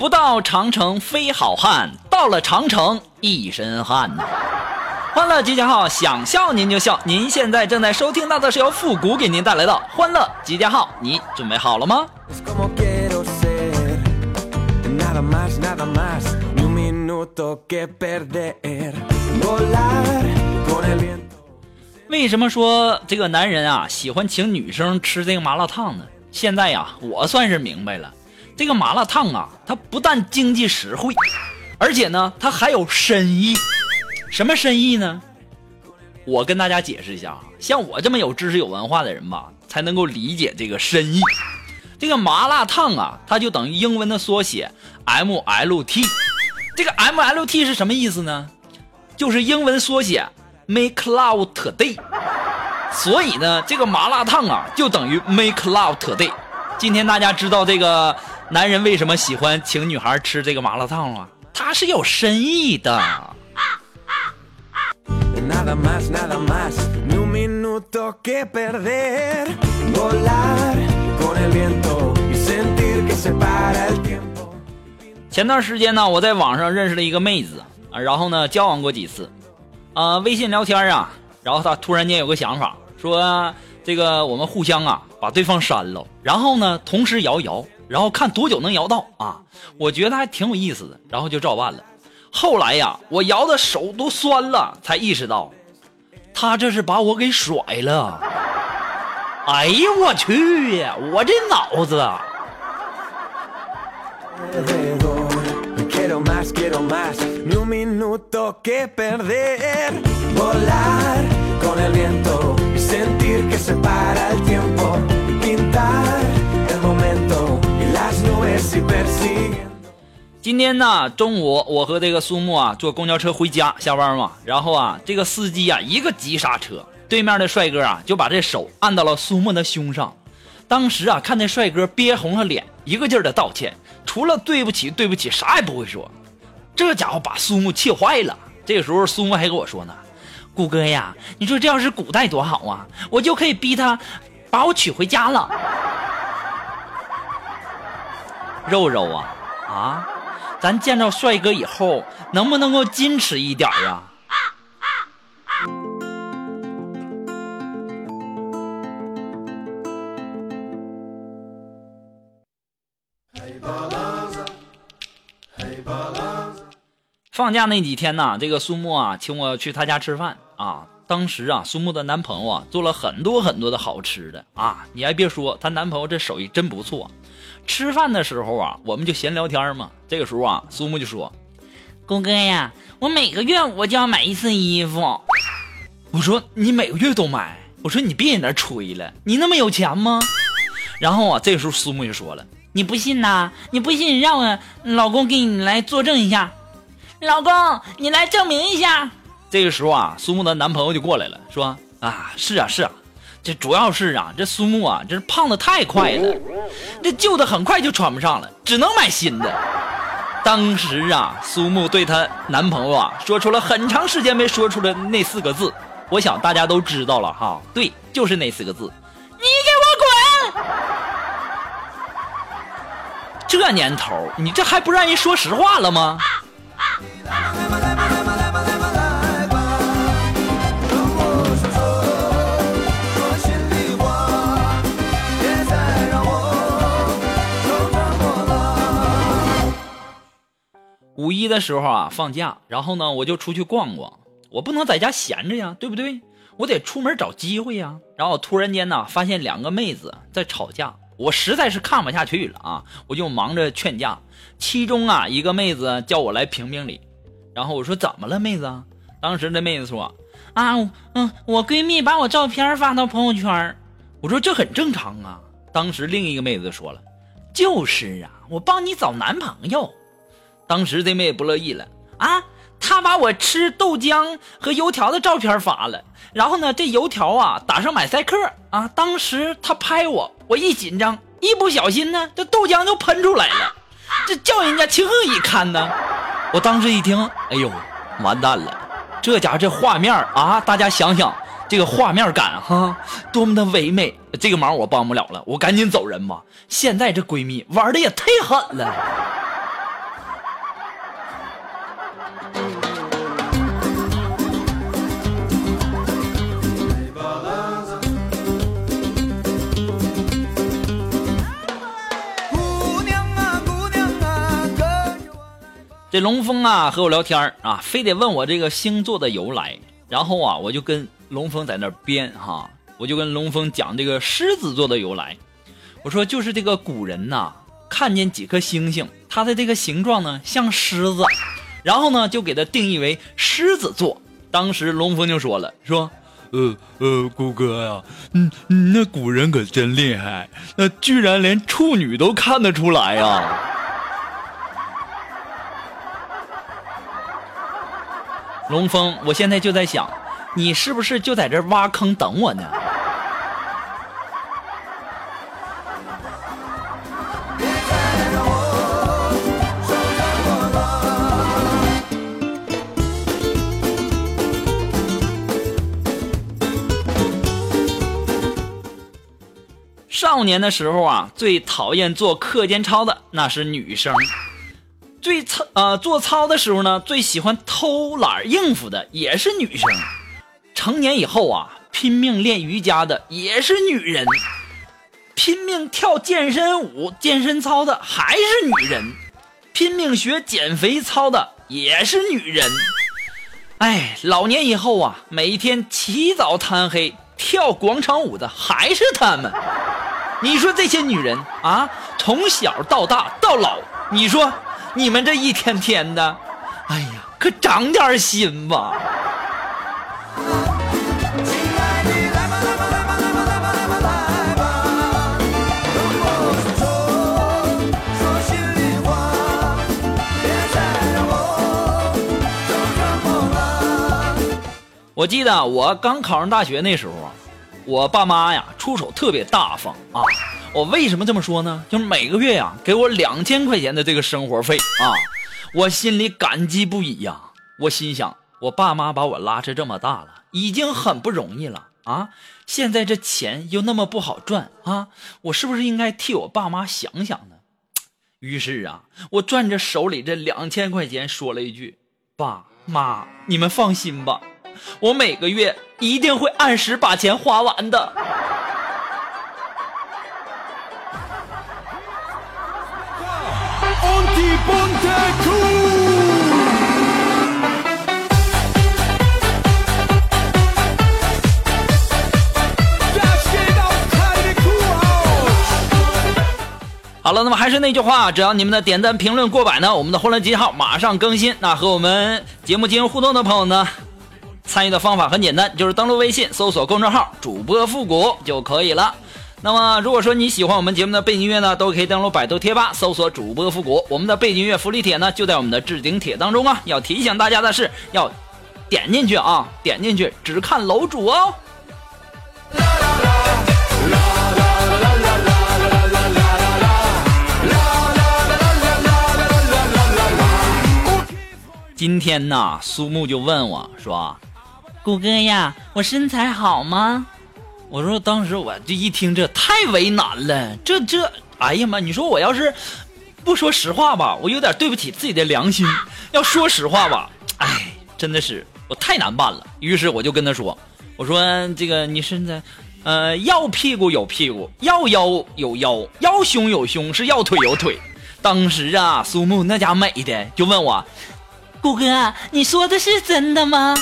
不到长城非好汉，到了长城一身汗呐！欢乐集结号，想笑您就笑。您现在正在收听到的是由复古给您带来的欢乐集结号，你准备好了吗？为什么说这个男人啊喜欢请女生吃这个麻辣烫呢？现在呀，我算是明白了。这个麻辣烫啊，它不但经济实惠，而且呢，它还有深意。什么深意呢？我跟大家解释一下啊，像我这么有知识、有文化的人吧，才能够理解这个深意。这个麻辣烫啊，它就等于英文的缩写 M L T。这个 M L T 是什么意思呢？就是英文缩写 Make Love Today。所以呢，这个麻辣烫啊，就等于 Make Love Today。今天大家知道这个。男人为什么喜欢请女孩吃这个麻辣烫啊？他是有深意的。前段时间呢，我在网上认识了一个妹子啊，然后呢交往过几次，啊，微信聊天啊，然后她突然间有个想法，说这个我们互相啊把对方删了，然后呢同时摇一摇。然后看多久能摇到啊？我觉得还挺有意思的，然后就照办了。后来呀，我摇的手都酸了，才意识到，他这是把我给甩了。哎呀，我去呀，我这脑子！今天呢，中午我和这个苏木啊坐公交车回家下班嘛，然后啊，这个司机啊一个急刹车，对面的帅哥啊就把这手按到了苏木的胸上。当时啊，看那帅哥憋红了脸，一个劲儿的道歉，除了对不起对不起，啥也不会说。这家伙把苏木气坏了。这个时候，苏木还跟我说呢：“谷哥呀，你说这要是古代多好啊，我就可以逼他把我娶回家了。”肉肉啊啊！咱见着帅哥以后，能不能够矜持一点啊？放假那几天呢，这个苏木啊，请我去他家吃饭啊。当时啊，苏木的男朋友啊，做了很多很多的好吃的啊。你还别说，她男朋友这手艺真不错。吃饭的时候啊，我们就闲聊天嘛。这个时候啊，苏木就说：“狗哥呀，我每个月我就要买一次衣服。”我说：“你每个月都买？”我说：“你别在那吹了，你那么有钱吗？”然后啊，这个时候苏木就说了：“你不信呐？你不信，让我老公给你来作证一下。老公，你来证明一下。”这个时候啊，苏木的男朋友就过来了，说：“啊，是啊，是啊。”这主要是啊，这苏木啊，这是胖的太快了，这旧的很快就穿不上了，只能买新的。当时啊，苏木对她男朋友啊，说出了很长时间没说出的那四个字，我想大家都知道了哈，对，就是那四个字：你给我滚！这年头，你这还不让人说实话了吗？五一的时候啊，放假，然后呢，我就出去逛逛。我不能在家闲着呀，对不对？我得出门找机会呀。然后突然间呢，发现两个妹子在吵架，我实在是看不下去了啊，我就忙着劝架。其中啊，一个妹子叫我来评评理。然后我说怎么了，妹子？当时那妹子说啊，嗯，我闺蜜把我照片发到朋友圈。我说这很正常啊。当时另一个妹子说了。就是啊，我帮你找男朋友。当时这妹也不乐意了啊，他把我吃豆浆和油条的照片发了，然后呢，这油条啊打上马赛克啊。当时他拍我，我一紧张，一不小心呢，这豆浆就喷出来了，这叫人家情何以堪呢？我当时一听，哎呦，完蛋了，这家这画面啊，大家想想。这个画面感哈，多么的唯美！这个忙我帮不了了，我赶紧走人吧。现在这闺蜜玩的也太狠了。这龙峰啊和我聊天啊，非得问我这个星座的由来，然后啊，我就跟。龙峰在那编哈，我就跟龙峰讲这个狮子座的由来。我说就是这个古人呐，看见几颗星星，它的这个形状呢像狮子，然后呢就给它定义为狮子座。当时龙峰就说了，说，呃呃，谷哥呀，嗯，那古人可真厉害，那居然连处女都看得出来呀。龙峰，我现在就在想。你是不是就在这挖坑等我呢？少年的时候啊，最讨厌做课间操的那是女生；最操呃做操的时候呢，最喜欢偷懒应付的也是女生。成年以后啊，拼命练瑜伽的也是女人，拼命跳健身舞、健身操的还是女人，拼命学减肥操的也是女人。哎，老年以后啊，每天起早贪黑跳广场舞的还是她们。你说这些女人啊，从小到大到老，你说你们这一天天的，哎呀，可长点心吧。我记得我刚考上大学那时候啊，我爸妈呀出手特别大方啊。我为什么这么说呢？就是每个月呀给我两千块钱的这个生活费啊，我心里感激不已呀。我心想，我爸妈把我拉扯这么大了，已经很不容易了啊。现在这钱又那么不好赚啊，我是不是应该替我爸妈想想呢？于是啊，我攥着手里这两千块钱，说了一句：“爸妈，你们放心吧。”我每个月一定会按时把钱花完的。好了，那么还是那句话，只要你们的点赞、评论过百呢，我们的欢乐集号马上更新。那和我们节目进行互动的朋友呢？参与的方法很简单，就是登录微信搜索公众号“主播复古”就可以了。那么，如果说你喜欢我们节目的背景音乐呢，都可以登录百度贴吧搜索“主播复古”，我们的背景音乐福利帖呢就在我们的置顶帖当中啊。要提醒大家的是，要点进去啊，点进去只看楼主哦。今天呢，苏木就问我说。谷歌呀，我身材好吗？我说当时我这一听这太为难了，这这，哎呀妈！你说我要是不说实话吧，我有点对不起自己的良心；要说实话吧，哎，真的是我太难办了。于是我就跟他说：“我说这个你身材，呃，要屁股有屁股，要腰有腰，要胸有胸，是要腿有腿。”当时啊，苏木那家美的就问我：“谷哥，你说的是真的吗？”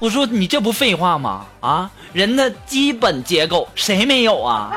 我说你这不废话吗？啊，人的基本结构谁没有啊？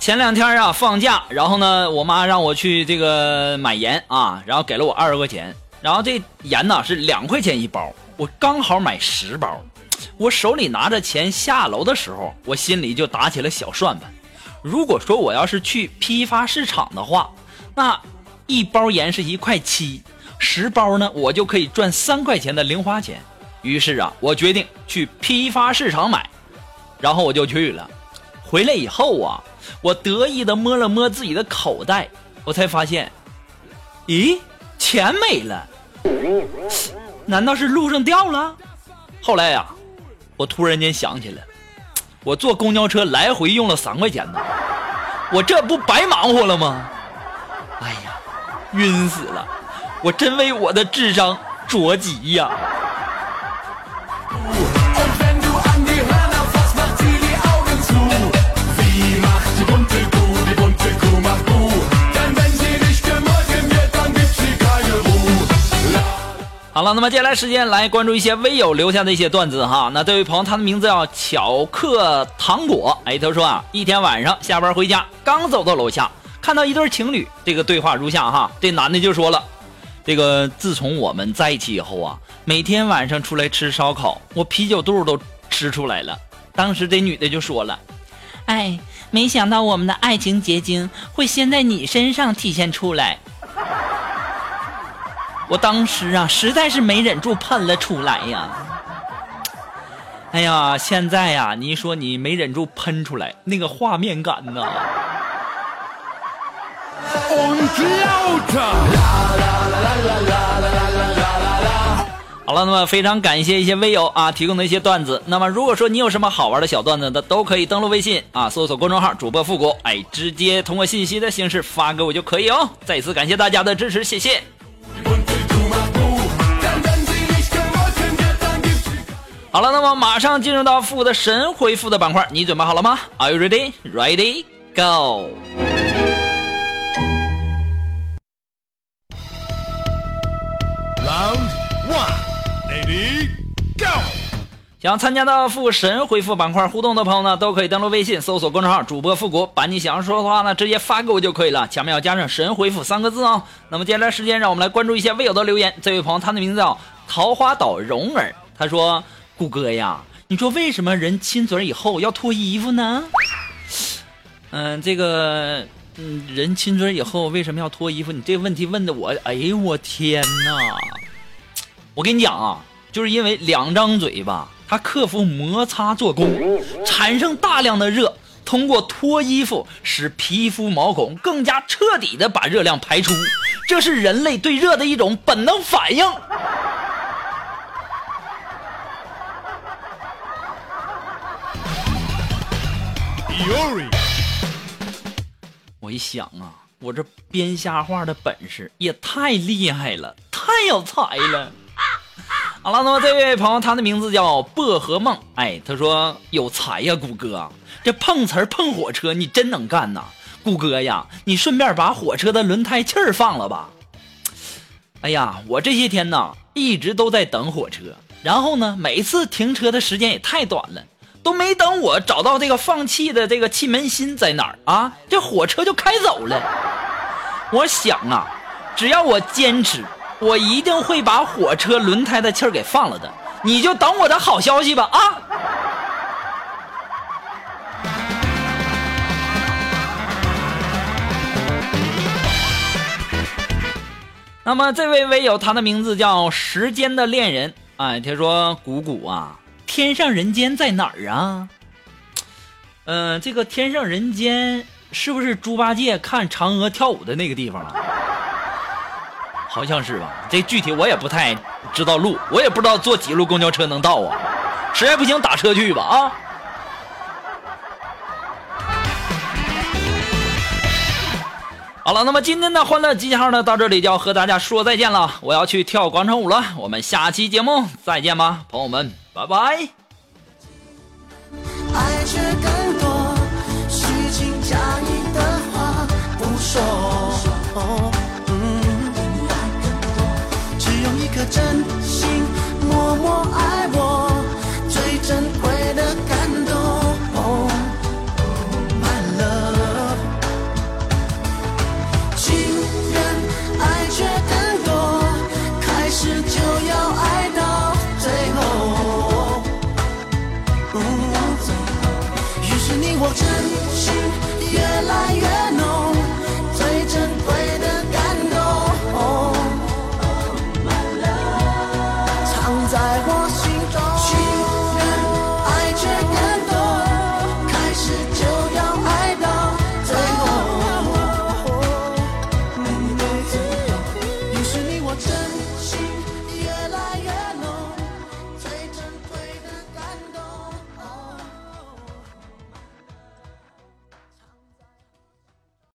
前两天啊放假，然后呢，我妈让我去这个买盐啊，然后给了我二十块钱，然后这盐呢是两块钱一包，我刚好买十包。我手里拿着钱下楼的时候，我心里就打起了小算盘。如果说我要是去批发市场的话，那一包盐是一块七，十包呢，我就可以赚三块钱的零花钱。于是啊，我决定去批发市场买，然后我就去了。回来以后啊，我得意的摸了摸自己的口袋，我才发现，咦，钱没了？难道是路上掉了？后来呀，我突然间想起来，我坐公交车来回用了三块钱呢，我这不白忙活了吗？哎呀，晕死了！我真为我的智商着急呀！好了，那么接下来时间来关注一些微友留下的一些段子哈。那这位朋友，他的名字叫巧克糖果。哎，他说啊，一天晚上下班回家，刚走到楼下，看到一对情侣，这个对话如下哈。这男的就说了，这个自从我们在一起以后啊，每天晚上出来吃烧烤，我啤酒肚都吃出来了。当时这女的就说了，哎，没想到我们的爱情结晶会先在你身上体现出来。我当时啊，实在是没忍住喷了出来呀！哎呀，现在呀，你说你没忍住喷出来，那个画面感呐！好了，那么非常感谢一些微友啊提供的一些段子。那么如果说你有什么好玩的小段子的，都可以登录微信啊，搜索公众号主播复古，哎，直接通过信息的形式发给我就可以哦。再次感谢大家的支持，谢谢。好了，那么马上进入到复的神回复的板块，你准备好了吗？Are you ready? Ready? Go! Round one, ready, go! 想参加到复神回复板块互动的朋友呢，都可以登录微信搜索公众号主播复古，把你想要说的话呢直接发给我就可以了，前面要加上神回复三个字哦。那么接下来时间，让我们来关注一些未有的留言。这位朋友，他的名字叫桃花岛蓉儿，他说。谷歌呀，你说为什么人亲嘴以后要脱衣服呢？嗯，这个，嗯，人亲嘴以后为什么要脱衣服？你这个问题问的我，哎呦我天哪！我跟你讲啊，就是因为两张嘴巴它克服摩擦做功，产生大量的热，通过脱衣服使皮肤毛孔更加彻底的把热量排出，这是人类对热的一种本能反应。我一想啊，我这编瞎话的本事也太厉害了，太有才了。好了，那么这位朋友，他的名字叫薄荷梦。哎，他说有才呀，谷歌，这碰瓷儿碰火车你真能干呐，谷歌呀，你顺便把火车的轮胎气儿放了吧。哎呀，我这些天呢一直都在等火车，然后呢每次停车的时间也太短了。都没等我找到这个放气的这个气门芯在哪儿啊，这火车就开走了。我想啊，只要我坚持，我一定会把火车轮胎的气儿给放了的。你就等我的好消息吧啊！那么这位微友，他的名字叫时间的恋人。哎，他说：“谷谷啊。”天上人间在哪儿啊？嗯，这个天上人间是不是猪八戒看嫦娥跳舞的那个地方啊？好像是吧。这具体我也不太知道路，我也不知道坐几路公交车能到啊。实在不行打车去吧啊。好了，那么今天的欢乐集结号呢，到这里就要和大家说再见了。我要去跳广场舞了，我们下期节目再见吧，朋友们。拜拜。爱却更多，虚情假意的话不说。嗯只用一颗真